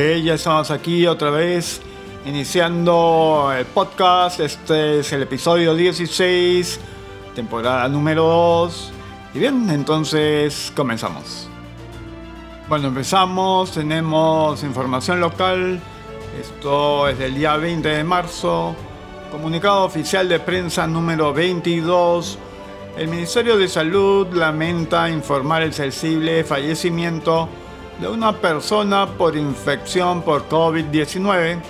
Ok, ya estamos aquí otra vez iniciando el podcast. Este es el episodio 16, temporada número 2. Y bien, entonces comenzamos. Bueno, empezamos, tenemos información local. Esto es del día 20 de marzo. Comunicado oficial de prensa número 22. El Ministerio de Salud lamenta informar el sensible fallecimiento de una persona por infección por COVID-19.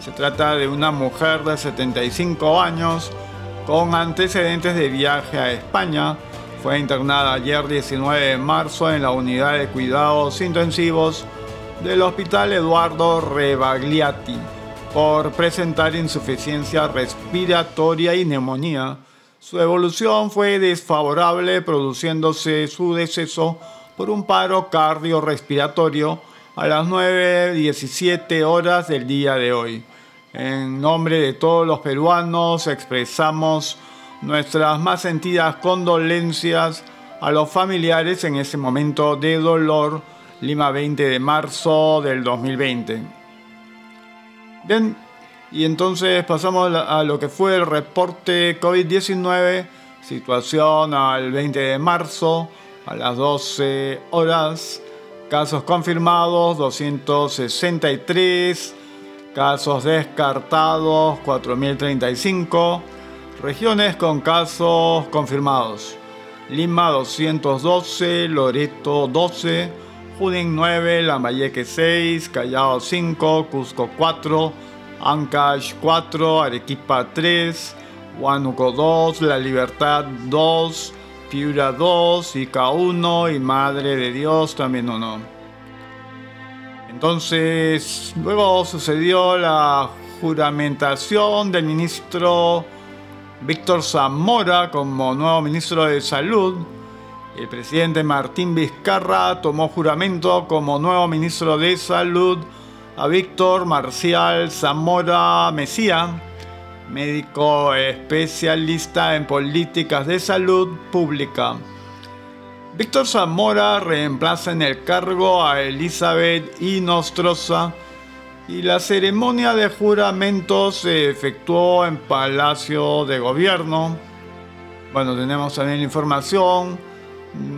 Se trata de una mujer de 75 años con antecedentes de viaje a España. Fue internada ayer 19 de marzo en la unidad de cuidados intensivos del Hospital Eduardo Rebagliati por presentar insuficiencia respiratoria y neumonía. Su evolución fue desfavorable, produciéndose su deceso por un paro cardiorrespiratorio a las 9.17 horas del día de hoy. En nombre de todos los peruanos expresamos nuestras más sentidas condolencias a los familiares en ese momento de dolor, Lima 20 de marzo del 2020. Bien, y entonces pasamos a lo que fue el reporte COVID-19, situación al 20 de marzo a las 12 horas, casos confirmados 263, casos descartados 4035, regiones con casos confirmados. Lima 212, Loreto 12, Junín 9, Lambayeque 6, Callao 5, Cusco 4, Ancash 4, Arequipa 3, Huánuco 2, La Libertad 2, Piura 2, Ica 1 y Madre de Dios también 1. Entonces, luego sucedió la juramentación del ministro Víctor Zamora como nuevo ministro de Salud el presidente Martín Vizcarra tomó juramento como nuevo ministro de Salud a Víctor Marcial Zamora Mesía, médico especialista en políticas de salud pública. Víctor Zamora reemplaza en el cargo a Elizabeth Inostroza y la ceremonia de juramento se efectuó en Palacio de Gobierno. Bueno, tenemos también la información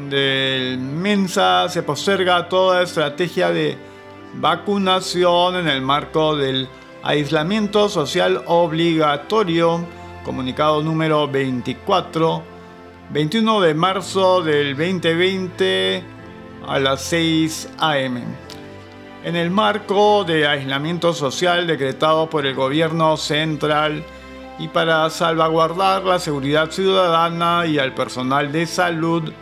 del Mensa se posterga toda estrategia de vacunación en el marco del aislamiento social obligatorio, comunicado número 24, 21 de marzo del 2020 a las 6 am. En el marco de aislamiento social decretado por el gobierno central y para salvaguardar la seguridad ciudadana y al personal de salud,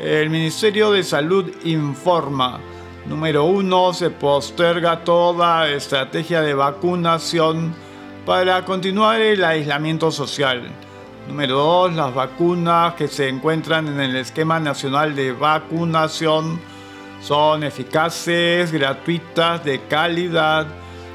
el Ministerio de Salud informa. Número uno, se posterga toda estrategia de vacunación para continuar el aislamiento social. Número dos, las vacunas que se encuentran en el esquema nacional de vacunación son eficaces, gratuitas, de calidad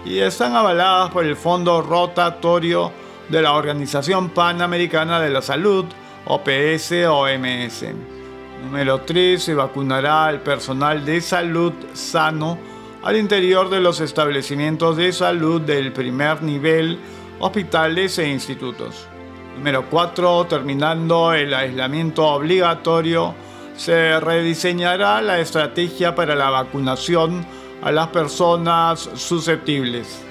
y están avaladas por el Fondo Rotatorio de la Organización Panamericana de la Salud, OPS-OMS. Número 3. Se vacunará al personal de salud sano al interior de los establecimientos de salud del primer nivel, hospitales e institutos. Número 4. Terminando el aislamiento obligatorio, se rediseñará la estrategia para la vacunación a las personas susceptibles.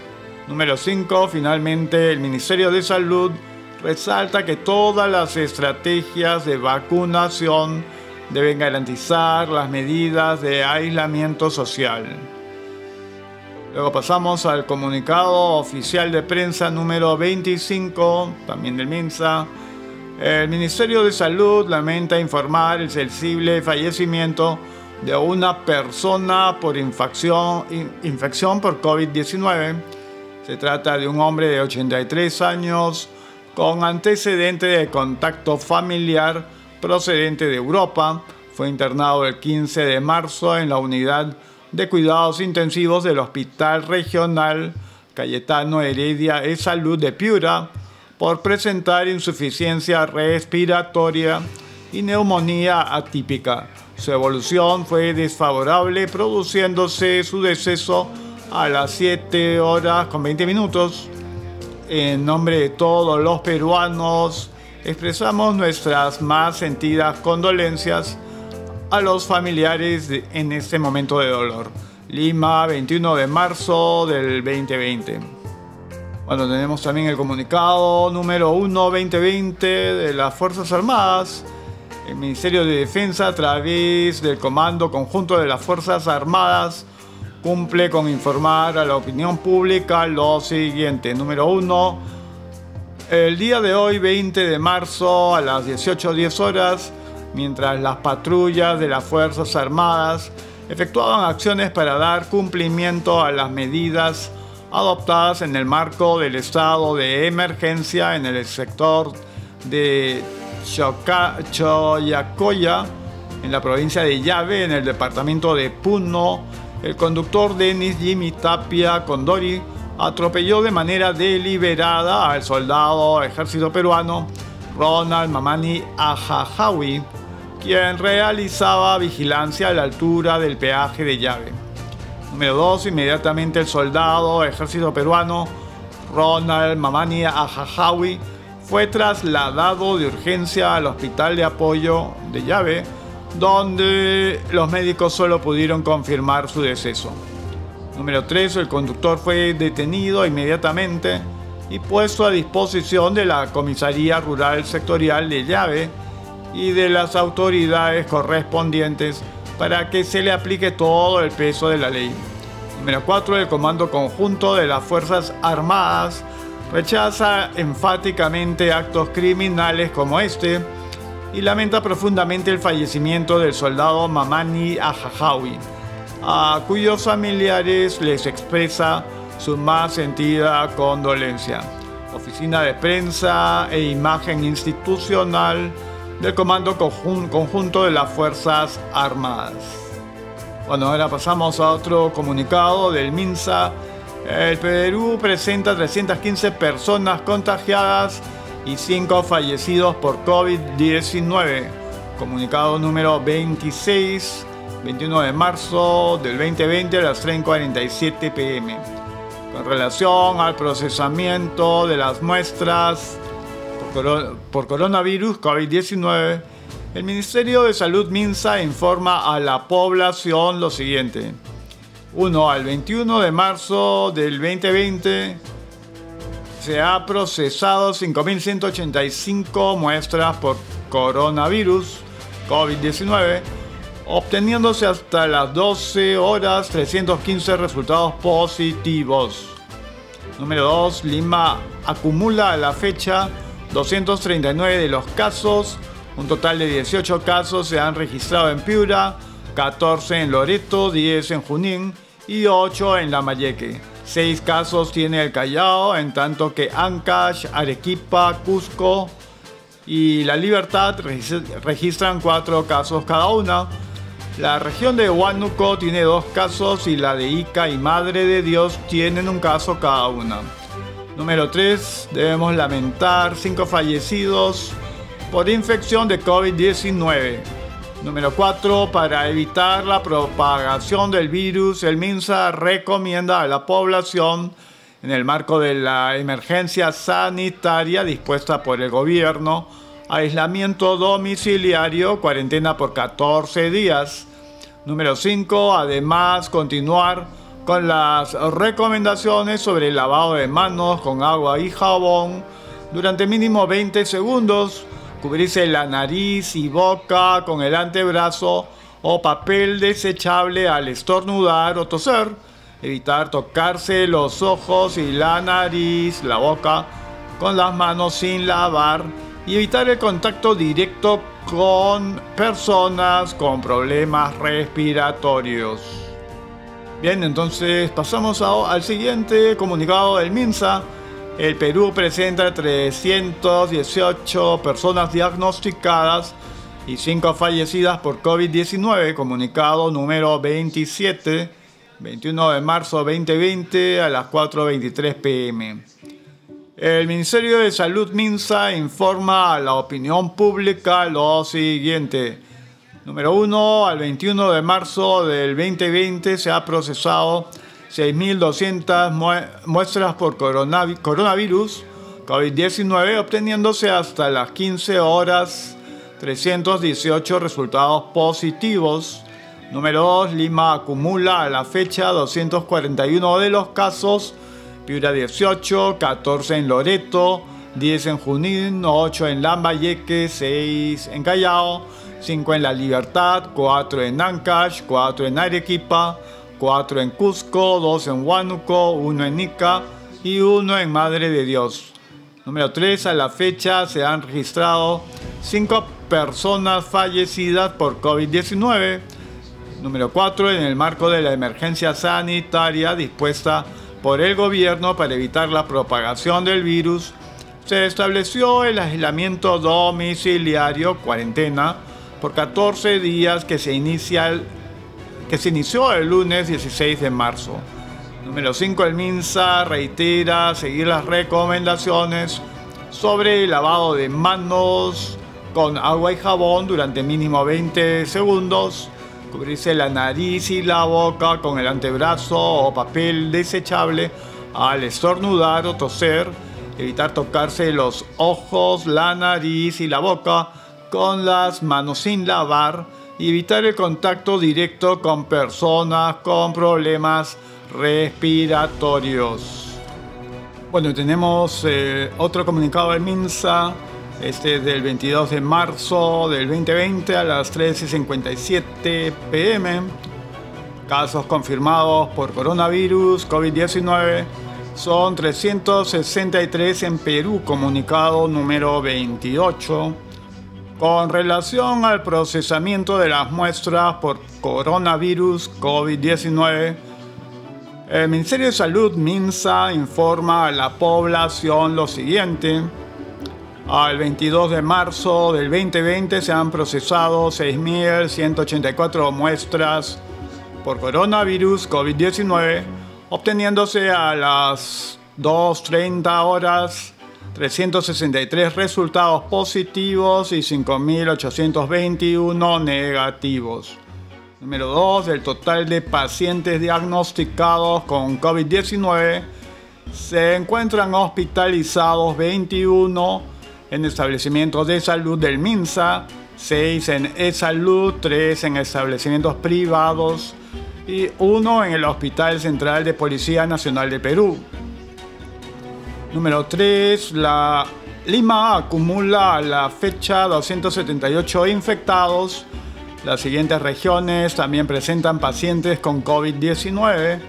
Número 5. Finalmente, el Ministerio de Salud resalta que todas las estrategias de vacunación deben garantizar las medidas de aislamiento social. Luego pasamos al comunicado oficial de prensa número 25, también del MINSA. El Ministerio de Salud lamenta informar el sensible fallecimiento de una persona por infección, infección por COVID-19. Se trata de un hombre de 83 años con antecedente de contacto familiar procedente de Europa. Fue internado el 15 de marzo en la unidad de cuidados intensivos del Hospital Regional Cayetano Heredia de Salud de Piura por presentar insuficiencia respiratoria y neumonía atípica. Su evolución fue desfavorable, produciéndose su deceso a las 7 horas con 20 minutos. En nombre de todos los peruanos, expresamos nuestras más sentidas condolencias a los familiares en este momento de dolor. Lima, 21 de marzo del 2020. Bueno, tenemos también el comunicado número 1 2020 de las Fuerzas Armadas. El Ministerio de Defensa, a través del Comando Conjunto de las Fuerzas Armadas, cumple con informar a la opinión pública lo siguiente. Número 1. El día de hoy, 20 de marzo, a las 18.10 horas, mientras las patrullas de las Fuerzas Armadas efectuaban acciones para dar cumplimiento a las medidas adoptadas en el marco del estado de emergencia en el sector de Choyacoya, en la provincia de Llave, en el departamento de Puno, el conductor Denis Jimmy Tapia Condori atropelló de manera deliberada al soldado ejército peruano Ronald Mamani Ajajawi, quien realizaba vigilancia a la altura del peaje de llave. Número 2. Inmediatamente el soldado ejército peruano Ronald Mamani Ajajawi fue trasladado de urgencia al hospital de apoyo de llave, donde los médicos solo pudieron confirmar su deceso. Número 3. El conductor fue detenido inmediatamente y puesto a disposición de la Comisaría Rural Sectorial de Llave y de las autoridades correspondientes para que se le aplique todo el peso de la ley. Número 4. El Comando Conjunto de las Fuerzas Armadas rechaza enfáticamente actos criminales como este y lamenta profundamente el fallecimiento del soldado Mamani Ajajawi, a cuyos familiares les expresa su más sentida condolencia. Oficina de Prensa e Imagen Institucional del Comando Conjunto de las Fuerzas Armadas. Bueno, ahora pasamos a otro comunicado del MINSA. El Perú presenta 315 personas contagiadas y 5 fallecidos por COVID-19. Comunicado número 26, 21 de marzo del 2020 a las 3.47 pm. Con relación al procesamiento de las muestras por coronavirus COVID-19, el Ministerio de Salud Minsa informa a la población lo siguiente. 1 al 21 de marzo del 2020 se ha procesado 5.185 muestras por coronavirus COVID-19, obteniéndose hasta las 12 horas 315 resultados positivos. Número 2. Lima acumula a la fecha 239 de los casos, un total de 18 casos se han registrado en Piura, 14 en Loreto, 10 en Junín y 8 en Lambayeque. 6 casos tiene el Callao, en tanto que Ancash, Arequipa, Cusco y La Libertad registran 4 casos cada una. La región de Huánuco tiene 2 casos y la de Ica y Madre de Dios tienen un caso cada una. Número 3. Debemos lamentar 5 fallecidos por infección de COVID-19. Número 4. Para evitar la propagación del virus, el MINSA recomienda a la población, en el marco de la emergencia sanitaria dispuesta por el gobierno, aislamiento domiciliario, cuarentena por 14 días. Número 5. Además, continuar con las recomendaciones sobre el lavado de manos con agua y jabón durante mínimo 20 segundos, cubrirse la nariz y boca con el antebrazo o papel desechable al estornudar o toser, evitar tocarse los ojos y la nariz, la boca con las manos sin lavar y evitar el contacto directo con personas con problemas respiratorios. Bien, entonces pasamos al siguiente comunicado del MINSA. El Perú presenta 318 personas diagnosticadas y 5 fallecidas por COVID-19, comunicado número 27, 21 de marzo 2020 a las 4.23 pm. El Ministerio de Salud MINSA informa a la opinión pública lo siguiente. Número 1. Al 21 de marzo del 2020 se ha procesado 6.200 muestras por coronavirus COVID-19, obteniéndose hasta las 15 horas 318 resultados positivos. Número 2, Lima acumula a la fecha 241 de los casos, Piura 18, 14 en Loreto, 10 en Junín, 8 en Lambayeque, 6 en Callao, 5 en La Libertad, 4 en Ancash, 4 en Arequipa, 4 en Cusco, 2 en Huánuco, 1 en Ica y 1 en Madre de Dios. Número 3. A la fecha se han registrado 5 personas fallecidas por COVID-19. Número 4. En el marco de la emergencia sanitaria dispuesta por el gobierno para evitar la propagación del virus, se estableció el aislamiento domiciliario, cuarentena, por 14 días que se, inicia inició el lunes 16 de marzo. Número 5. El MINSA reitera seguir las recomendaciones sobre el lavado de manos con agua y jabón durante mínimo 20 segundos. Cubrirse la nariz y la boca con el antebrazo o papel desechable al estornudar o toser. Evitar tocarse los ojos, la nariz y la boca con las manos sin lavar. Y evitar el contacto directo con personas con problemas respiratorios. Bueno, tenemos eh, otro comunicado del MINSA, este del 22 de marzo del 2020 a las 13.57 pm. Casos confirmados por coronavirus COVID-19 son 363 en Perú, comunicado número 28. Con relación al procesamiento de las muestras por coronavirus COVID-19, el Ministerio de Salud, MINSA, informa a la población lo siguiente. Al 22 de marzo del 2020 se han procesado 6.184 muestras por coronavirus COVID-19, obteniéndose a las 2.30 horas 363 resultados positivos y 5.821 negativos. Número 2. Del total de pacientes diagnosticados con COVID-19, se encuentran hospitalizados 21 en establecimientos de salud del MINSA, 6 en e-salud, 3 en establecimientos privados y 1 en el Hospital Central de Policía Nacional de Perú. Número 3. La Lima acumula a la fecha 278 infectados las siguientes regiones también presentan pacientes con COVID-19.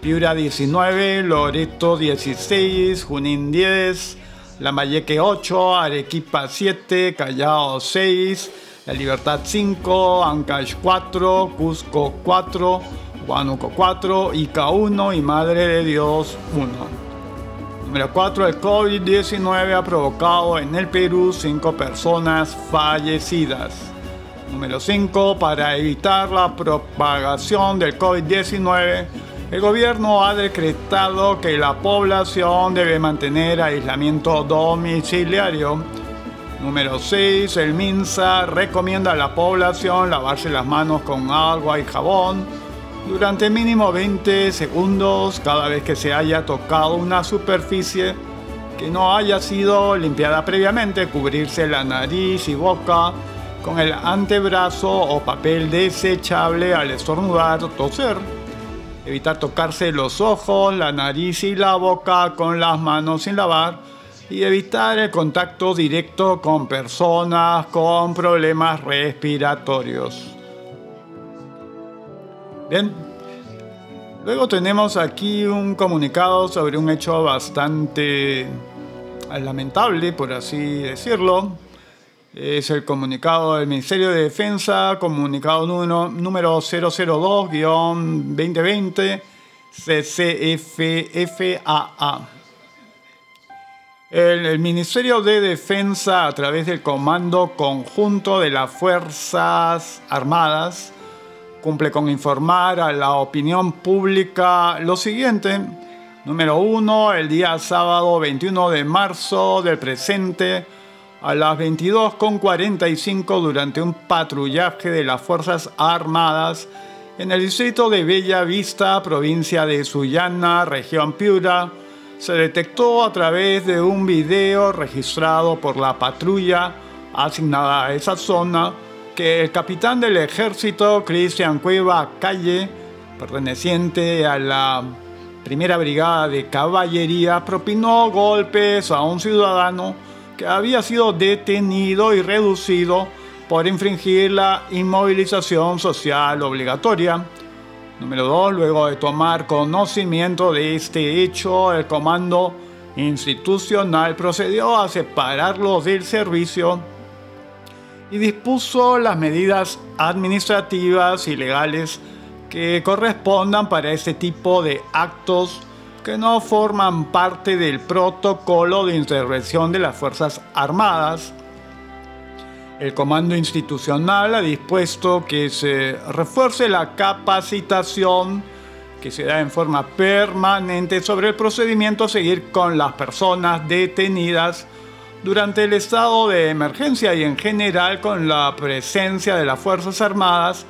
Piura 19, Loreto 16, Junín 10, Lambayeque 8, Arequipa 7, Callao 6, La Libertad 5, Ancash 4, Cusco 4, Huánuco 4, Ica 1 y Madre de Dios 1. Número 4. El COVID-19 ha provocado en el Perú 5 personas fallecidas. Número 5. Para evitar la propagación del COVID-19, el gobierno ha decretado que la población debe mantener aislamiento domiciliario. Número 6. El MINSA recomienda a la población lavarse las manos con agua y jabón durante mínimo 20 segundos cada vez que se haya tocado una superficie que no haya sido limpiada previamente, cubrirse la nariz y boca con el antebrazo o papel desechable al estornudar o toser. Evitar tocarse los ojos, la nariz y la boca con las manos sin lavar. Y evitar el contacto directo con personas con problemas respiratorios. Bien. Luego tenemos aquí un comunicado sobre un hecho bastante lamentable, por así decirlo, es el comunicado del Ministerio de Defensa, comunicado número, número 002-2020 CCFFAA. El, el, Ministerio de Defensa, a través del Comando Conjunto de las Fuerzas Armadas, cumple con informar a la opinión pública lo siguiente. Número 1. El día sábado 21 de marzo del presente, a las 22.45 durante un patrullaje de las Fuerzas Armadas en el distrito de Bella Vista, provincia de Sullana, región Piura, se detectó a través de un video registrado por la patrulla asignada a esa zona que el capitán del ejército, Cristian Cueva Calle, perteneciente a la primera brigada de caballería, propinó golpes a un ciudadano que había sido detenido y reducido por infringir la inmovilización social obligatoria. Número 2. Luego de tomar conocimiento de este hecho, el comando institucional procedió a separarlos del servicio y dispuso las medidas administrativas y legales que correspondan para este tipo de actos que no forman parte del protocolo de intervención de las Fuerzas Armadas. El Comando Institucional ha dispuesto que se refuerce la capacitación que se da en forma permanente sobre el procedimiento a seguir con las personas detenidas durante el estado de emergencia y en general con la presencia de las Fuerzas Armadas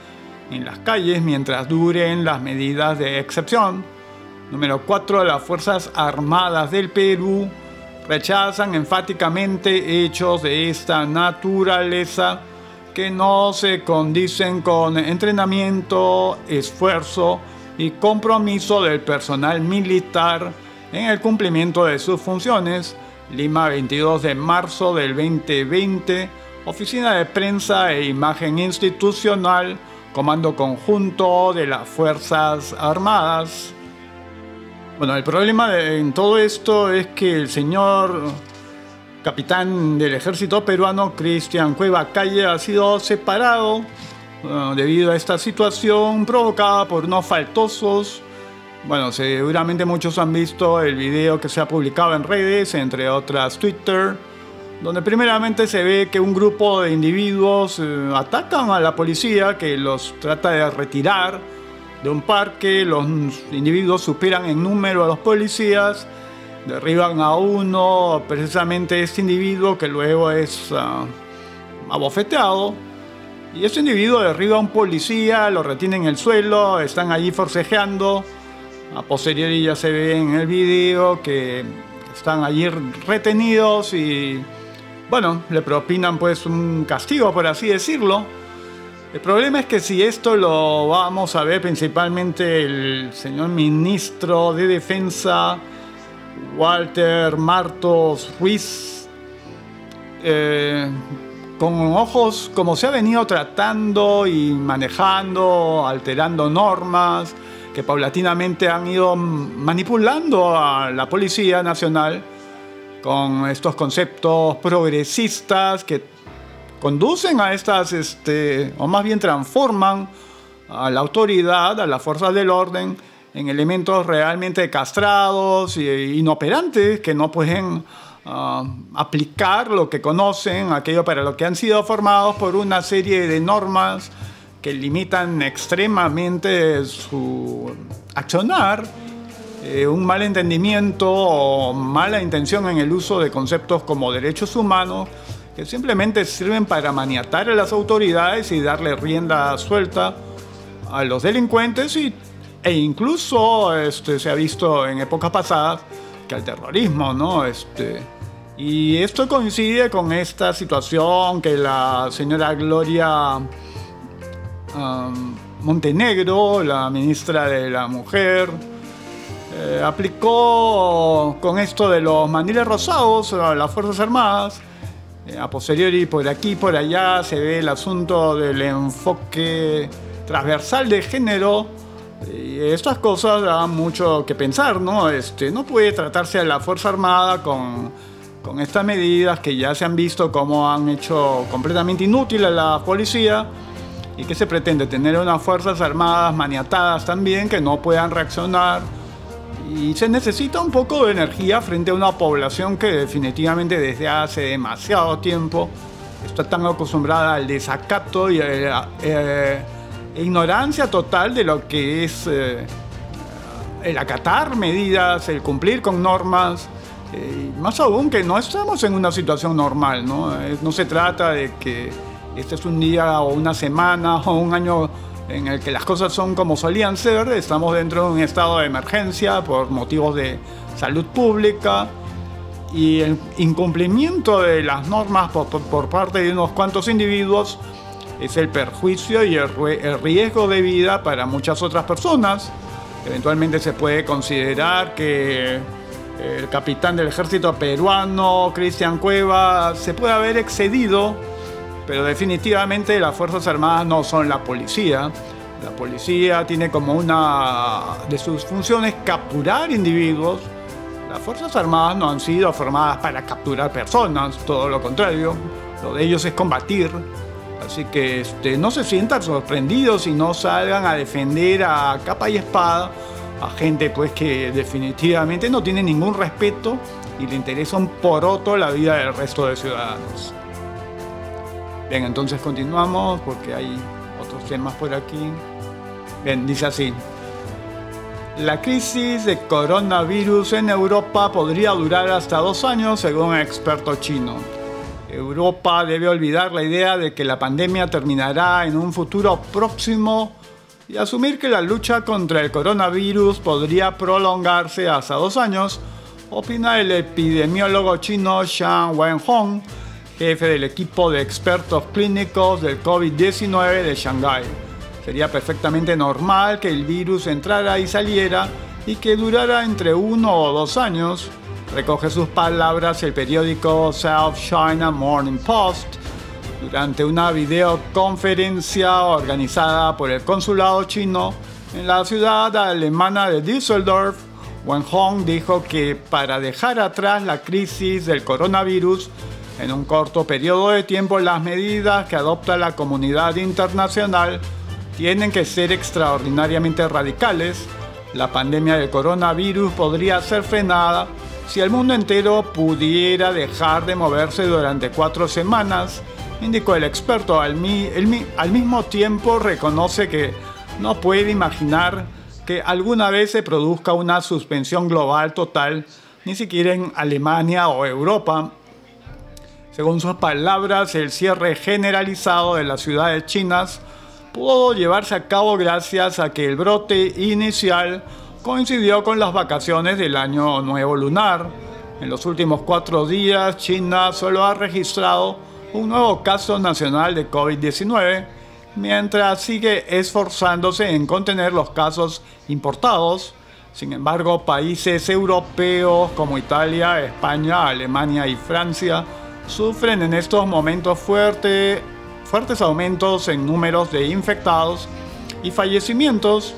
en las calles mientras duren las medidas de excepción. Número 4. Las Fuerzas Armadas del Perú rechazan enfáticamente hechos de esta naturaleza que no se condicen con entrenamiento, esfuerzo y compromiso del personal militar en el cumplimiento de sus funciones. Lima 22 de marzo del 2020, Oficina de Prensa e Imagen Institucional, Comando Conjunto de las Fuerzas Armadas. Bueno, el problema en todo esto es que el señor capitán del ejército peruano, Cristian Cueva Calle, ha sido separado debido a esta situación provocada por unos faltosos. Bueno, seguramente muchos han visto el video que se ha publicado en redes, entre otras Twitter, donde primeramente se ve que un grupo de individuos eh, atacan a la policía que los trata de retirar de un parque, los individuos superan en número a los policías, derriban a uno, precisamente este individuo que luego es uh, abofeteado. Y ese individuo derriba a un policía, lo retiene en el suelo, están allí forcejeando. A posteriori ya se ve en el video que están allí retenidos y, bueno, le propinan pues un castigo, por así decirlo. El problema es que si esto lo vamos a ver principalmente el señor ministro de Defensa, Walter Martos Ruiz, eh, con ojos como se ha venido tratando y manejando, alterando normas, que paulatinamente han ido manipulando a la Policía Nacional con estos conceptos progresistas que conducen a estas, este, o más bien transforman a la autoridad, a las fuerzas del orden, en elementos realmente castrados e inoperantes que no pueden ah, aplicar lo que conocen, aquello para lo que han sido formados por una serie de normas que limitan extremadamente su accionar, eh, un mal entendimiento o mala intención en el uso de conceptos como derechos humanos que simplemente sirven para maniatar a las autoridades y darle rienda suelta a los delincuentes y, e incluso este, se ha visto en épocas pasadas que al terrorismo, ¿no? Este, y esto coincide con esta situación que la señora Gloria um, Montenegro, la ministra de la Mujer, eh, aplicó con esto de los maniles rosados a las Fuerzas Armadas a posteriori, por aquí por allá, se ve el asunto del enfoque transversal de género. Y estas cosas dan mucho que pensar, ¿no? Este, no puede tratarse a la Fuerza Armada con, con estas medidas que ya se han visto como han hecho completamente inútil a la policía y que se pretende tener unas Fuerzas Armadas maniatadas también que no puedan reaccionar y se necesita un poco de energía frente a una población que definitivamente desde hace demasiado tiempo está tan acostumbrada al desacato y a la eh, ignorancia total de lo que es eh, el acatar medidas, el cumplir con normas. Eh, más aún que no estamos en una situación normal, ¿no? no se trata de que este es un día o una semana o un año en el que las cosas son como solían ser, estamos dentro de un estado de emergencia por motivos de salud pública y el incumplimiento de las normas por, parte de unos cuantos individuos es el perjuicio y el, riesgo de vida para muchas otras personas. Eventualmente se puede considerar que el capitán del ejército peruano, Cristian Cueva, se puede haber excedido pero definitivamente las Fuerzas Armadas no son la policía. La policía tiene como una de sus funciones capturar individuos. Las Fuerzas Armadas no han sido formadas para capturar personas, todo lo contrario. Lo de ellos es combatir. Así que este, no se sientan sorprendidos y no salgan a defender a capa y espada a gente pues que definitivamente no tiene ningún respeto y le interesa un poroto la vida del resto de ciudadanos. Bien, entonces continuamos porque hay otros temas por aquí. Bien, dice así. La crisis de coronavirus en Europa podría durar hasta dos años, según un experto chino. Europa debe olvidar la idea de que la pandemia terminará en un futuro próximo y asumir que la lucha contra el coronavirus podría prolongarse hasta dos años, opina el epidemiólogo chino Shang Wenhong jefe del equipo de expertos clínicos del COVID-19 de Shanghái. Sería perfectamente normal que el virus entrara y saliera y que durara entre uno o dos años. Recoge sus palabras el periódico South China Morning Post durante una videoconferencia organizada por el consulado chino en la ciudad alemana de Düsseldorf. Wen Hong dijo que para dejar atrás la crisis del coronavirus en un corto periodo de tiempo, las medidas que adopta la comunidad internacional tienen que ser extraordinariamente radicales. La pandemia del coronavirus podría ser frenada si el mundo entero pudiera dejar de moverse durante cuatro semanas, indicó el experto. Al, al mismo tiempo reconoce que no puede imaginar que alguna vez se produzca una suspensión global total, ni siquiera en Alemania o Europa, según sus palabras, el cierre generalizado de las ciudades chinas pudo llevarse a cabo gracias a que el brote inicial coincidió con las vacaciones del año nuevo lunar. En los últimos cuatro días, China solo ha registrado un nuevo caso nacional de COVID-19, mientras sigue esforzándose en contener los casos importados. Sin embargo, países europeos como Italia, España, Alemania y Francia sufren en estos momentos fuertes aumentos en números de infectados y fallecimientos.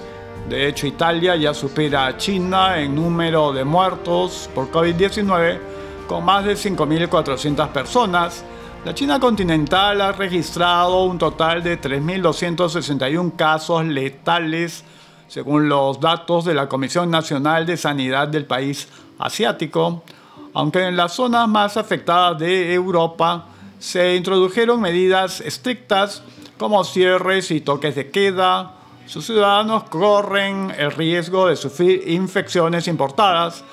De hecho, Italia ya supera a China en número de muertos por COVID-19 con más de 5.400 personas. La China continental ha registrado un total de 3.261 casos letales, según los datos de la Comisión Nacional de Sanidad del país asiático aunque en las zonas más afectadas de Europa se introdujeron medidas estrictas como cierres y toques de queda, sus ciudadanos corren el riesgo de sufrir infecciones importadas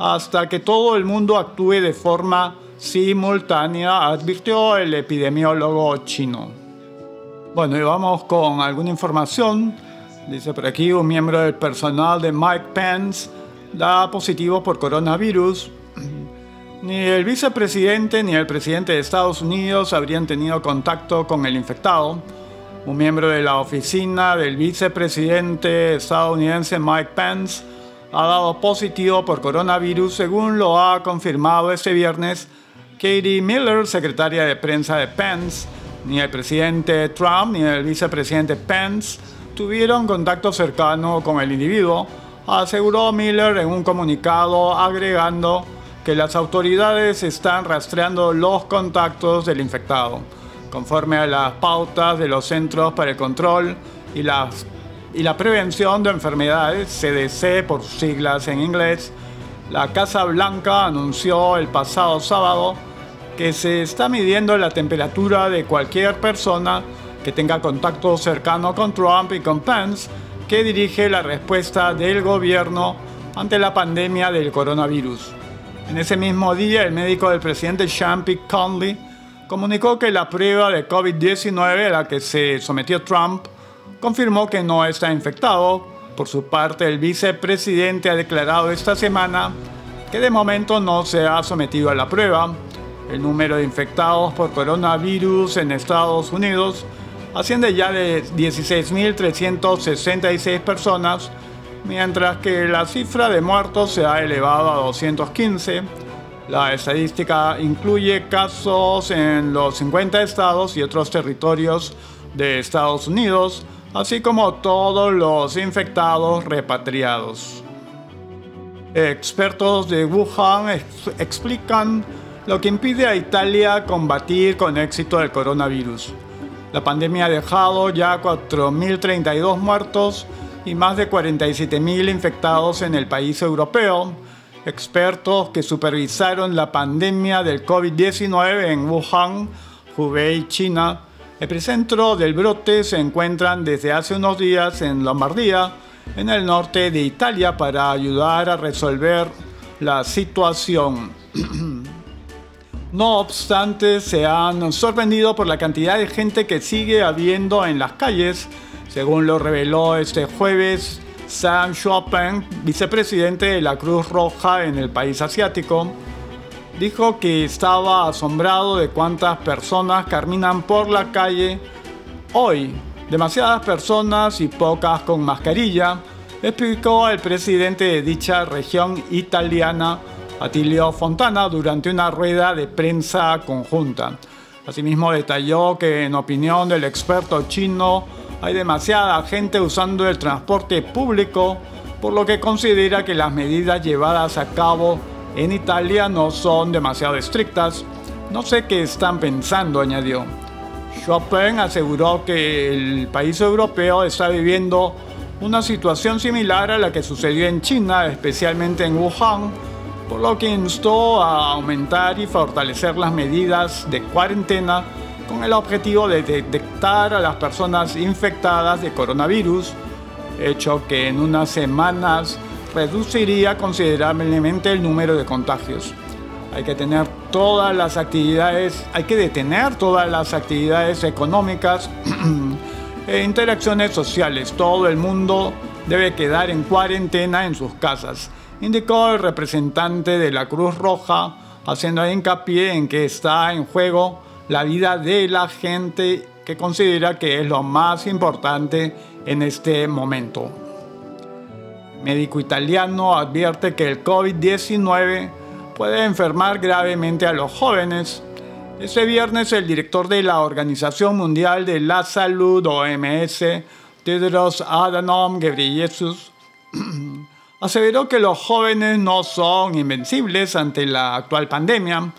hasta que todo el mundo actúe de forma simultánea, advirtió el epidemiólogo chino. Bueno, y vamos con alguna información. Dice por aquí un miembro del personal de Mike Pence da positivo por coronavirus. Ni el vicepresidente ni el presidente de Estados Unidos habrían tenido contacto con el infectado. Un miembro de la oficina del vicepresidente estadounidense Mike Pence ha dado positivo por coronavirus, según lo ha confirmado este viernes Katie Miller, secretaria de prensa de Pence. Ni el presidente Trump ni el vicepresidente Pence tuvieron contacto cercano con el individuo, aseguró Miller en un comunicado agregando que las autoridades están rastreando los contactos del infectado, conforme a las pautas de los Centros para el Control y, y la Prevención de Enfermedades, CDC por siglas en inglés. La Casa Blanca anunció el pasado sábado que se está midiendo la temperatura de cualquier persona que tenga contacto cercano con Trump y con Pence, que dirige la respuesta del gobierno ante la pandemia del coronavirus. En ese mismo día, el médico del presidente Sean P. Conley comunicó que la prueba de COVID-19 a la que se sometió Trump confirmó que no está infectado. Por su parte, el vicepresidente ha declarado esta semana que de momento no se ha sometido a la prueba. El número de infectados por coronavirus en Estados Unidos asciende ya de 16.366 personas, mientras que la cifra de muertos se ha elevado a 215. La estadística incluye casos en los 50 estados y otros territorios de Estados Unidos, así como todos los infectados repatriados. Expertos de Wuhan explican lo que impide a Italia combatir con éxito el coronavirus. La pandemia ha dejado ya 4.032 muertos y más de 47.000 infectados en el país europeo. Expertos que supervisaron la pandemia del COVID-19 en Wuhan, Hubei, China, epicentro del brote se encuentran desde hace unos días en Lombardía, en el norte de Italia, para ayudar a resolver la situación. No obstante, se han sorprendido por la cantidad de gente que sigue habiendo en las calles, según lo reveló este jueves Sam Chopin, vicepresidente de la Cruz Roja en el país asiático dijo que estaba asombrado de cuántas personas caminan por la calle hoy. Demasiadas personas y pocas con mascarilla, explicó el presidente de dicha región italiana, Attilio Fontana, durante una rueda de prensa conjunta. Asimismo detalló que en opinión del experto chino hay demasiada gente usando el transporte público, por lo que considera que las medidas llevadas a cabo en Italia no son demasiado estrictas. No sé qué están pensando, añadió. Chopin aseguró que el país europeo está viviendo una situación similar a la que sucedió en China, especialmente en Wuhan, por lo que instó a aumentar y fortalecer las medidas de cuarentena con el objetivo de detectar a las personas infectadas de coronavirus, hecho que en unas semanas reduciría considerablemente el número de contagios. Hay que tener todas las actividades, hay que detener todas las actividades económicas e interacciones sociales. Todo el mundo debe quedar en cuarentena en sus casas, indicó el representante de la Cruz Roja, haciendo hincapié en que está en juego la vida de la gente que considera que es lo más importante en este momento médico italiano advierte que el COVID-19 puede enfermar gravemente a los jóvenes. Este viernes el director de la Organización Mundial de la Salud, OMS, Tedros Adhanom Ghebreyesus, aseveró que los jóvenes no son invencibles ante la actual pandemia,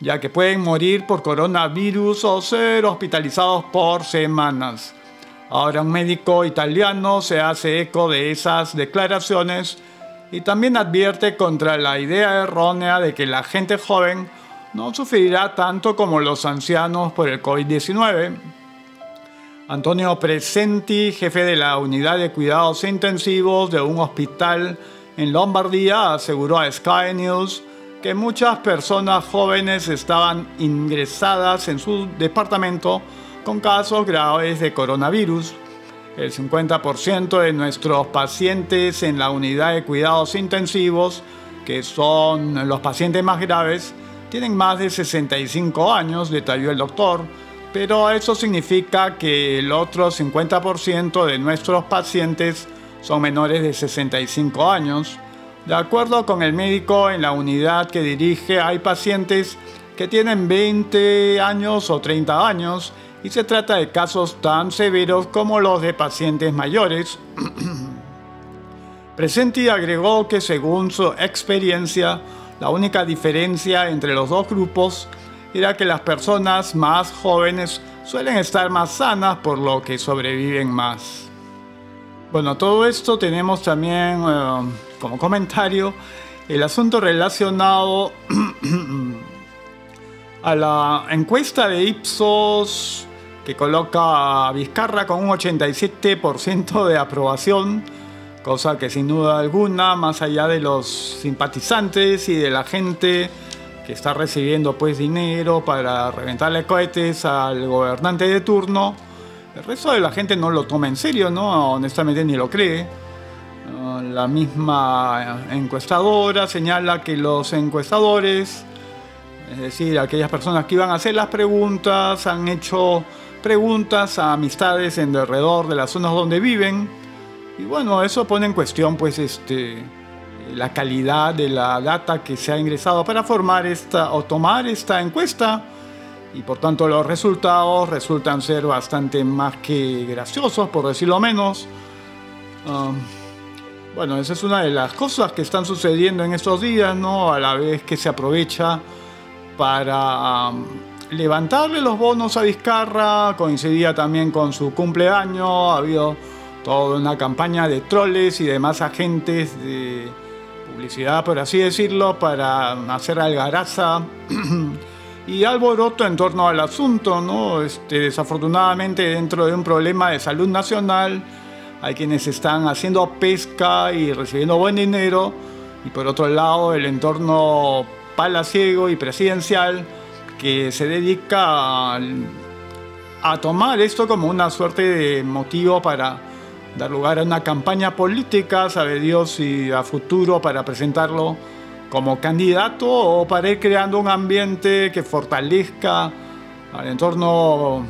ya que pueden morir por coronavirus o ser hospitalizados por semanas. Ahora un médico italiano se hace eco de esas declaraciones y también advierte contra la idea errónea de que la gente joven no sufrirá tanto como los ancianos por el COVID-19. Antonio Presenti, jefe de la unidad de cuidados intensivos de un hospital en Lombardía, aseguró a Sky News que muchas personas jóvenes estaban ingresadas en su departamento con casos graves de coronavirus. El 50% de nuestros pacientes en la unidad de cuidados intensivos, que son los pacientes más graves, tienen más de 65 años, detalló el doctor, pero eso significa que el otro 50% de nuestros pacientes son menores de 65 años. De acuerdo con el médico en la unidad que dirige, hay pacientes que tienen 20 años o 30 años y se trata de casos tan severos como los de pacientes mayores. Presenti agregó que según su experiencia, la única diferencia entre los dos grupos era que las personas más jóvenes suelen estar más sanas por lo que sobreviven más. Bueno, todo esto tenemos también eh, como comentario el asunto relacionado a la encuesta de Ipsos que coloca a Vizcarra con un 87% de aprobación, cosa que sin duda alguna, más allá de los simpatizantes y de la gente que está recibiendo pues dinero para reventarle cohetes al gobernante de turno, El resto de la gente no lo toma en serio, ¿no? Honestamente ni lo cree. La misma encuestadora señala que los encuestadores, es decir, aquellas personas que iban a hacer las preguntas, han hecho preguntas a amistades en alrededor de las zonas donde viven. Y bueno, eso pone en cuestión pues este la calidad de la data que se ha ingresado para formar esta o tomar esta encuesta y por tanto los resultados resultan ser bastante más que graciosos, por decirlo menos. Um, bueno, esa es una de las cosas que están sucediendo en estos días, ¿no? A la vez que se aprovecha para um, levantarle los bonos a Vizcarra, coincidía también con su cumpleaños, ha habido toda una campaña de troles y demás agentes de publicidad, por así decirlo, para hacer algaraza y alboroto en torno al asunto, ¿no? Este, desafortunadamente dentro de un problema de salud nacional hay quienes están haciendo pesca y recibiendo buen dinero y por otro lado el entorno palaciego y presidencial que se dedica a, tomar esto como una suerte de motivo para dar lugar a una campaña política, sabe Dios, si a futuro para presentarlo como candidato o para ir creando un ambiente que fortalezca al entorno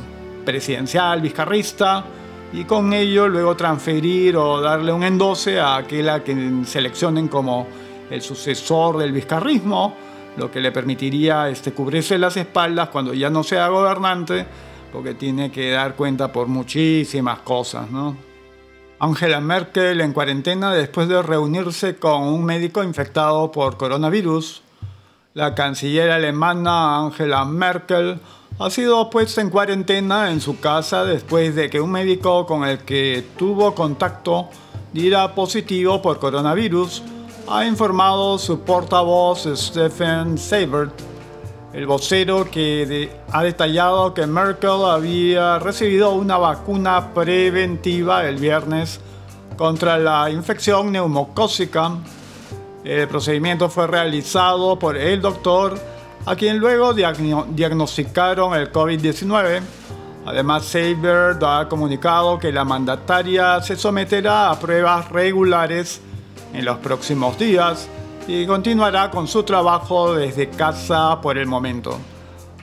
presidencial, vizcarrista, y con ello luego transferir o darle un endose a aquel a quien seleccionen como el sucesor del vizcarrismo, lo que le permitiría este, cubrirse las espaldas cuando ya no sea gobernante, porque tiene que dar cuenta por muchísimas cosas, ¿no? Angela Merkel en cuarentena después de reunirse con un médico infectado por coronavirus. La canciller alemana Angela Merkel ha sido puesta en cuarentena en su casa después de que un médico con el que tuvo contacto diera positivo por coronavirus, ha informado su portavoz Stephen Seibert. El vocero que ha detallado que Merkel había recibido una vacuna preventiva el viernes contra la infección neumocócica. El procedimiento fue realizado por el doctor, a quien luego diagnosticaron el COVID-19. Además, Seibert ha comunicado que la mandataria se someterá a pruebas regulares en los próximos días y continuará con su trabajo desde casa por el momento.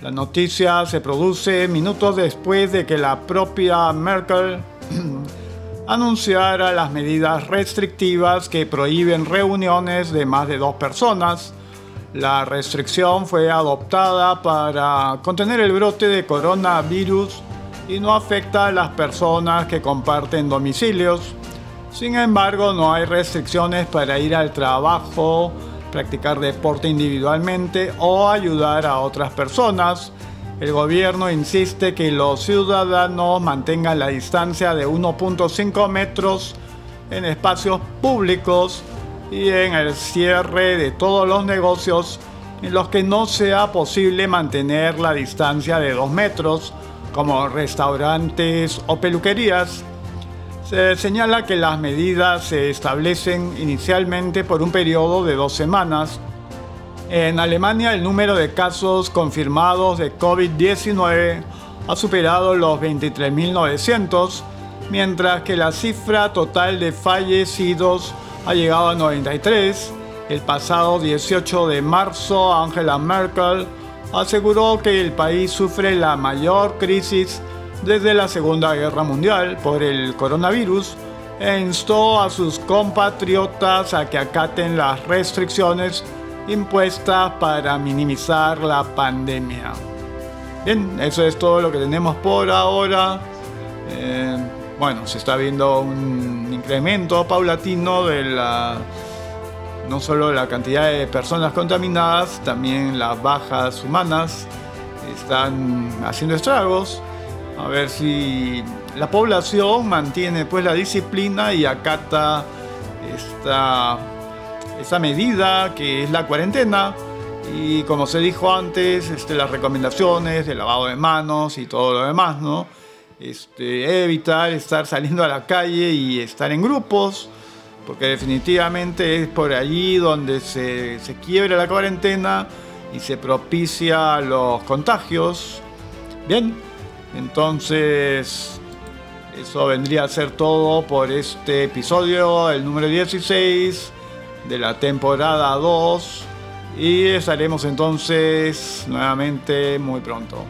La noticia se produce minutos después de que la propia Merkel anunciara las medidas restrictivas que prohíben reuniones de más de dos personas. La restricción fue adoptada para contener el brote de coronavirus y no afecta a las personas que comparten domicilios. Sin embargo, no hay restricciones para ir al trabajo, practicar deporte individualmente o ayudar a otras personas. El gobierno insiste que los ciudadanos mantengan la distancia de 1.5 metros en espacios públicos y en el cierre de todos los negocios en los que no sea posible mantener la distancia de 2 metros, como restaurantes o peluquerías. Se señala que las medidas se establecen inicialmente por un periodo de dos semanas. En Alemania el número de casos confirmados de COVID-19 ha superado los 23.900, mientras que la cifra total de fallecidos ha llegado a 93. El pasado 18 de marzo, Angela Merkel aseguró que el país sufre la mayor crisis desde la Segunda Guerra Mundial por el coronavirus e instó a sus compatriotas a que acaten las restricciones impuestas para minimizar la pandemia. Bien, eso es todo lo que tenemos por ahora. Eh, bueno, se está viendo un incremento paulatino de la no solo la cantidad de personas contaminadas, también las bajas humanas están haciendo estragos a ver si la población mantiene pues la disciplina y acata esta, esta medida que es la cuarentena y como se dijo antes, este, las recomendaciones de lavado de manos y todo lo demás, ¿no? Este, evitar estar saliendo a la calle y estar en grupos, porque definitivamente es por allí donde se, se quiebra la cuarentena y se propicia los contagios. Bien, entonces, Eso vendría a ser todo por este episodio, el número 16 de la temporada 2. Y estaremos entonces nuevamente muy pronto.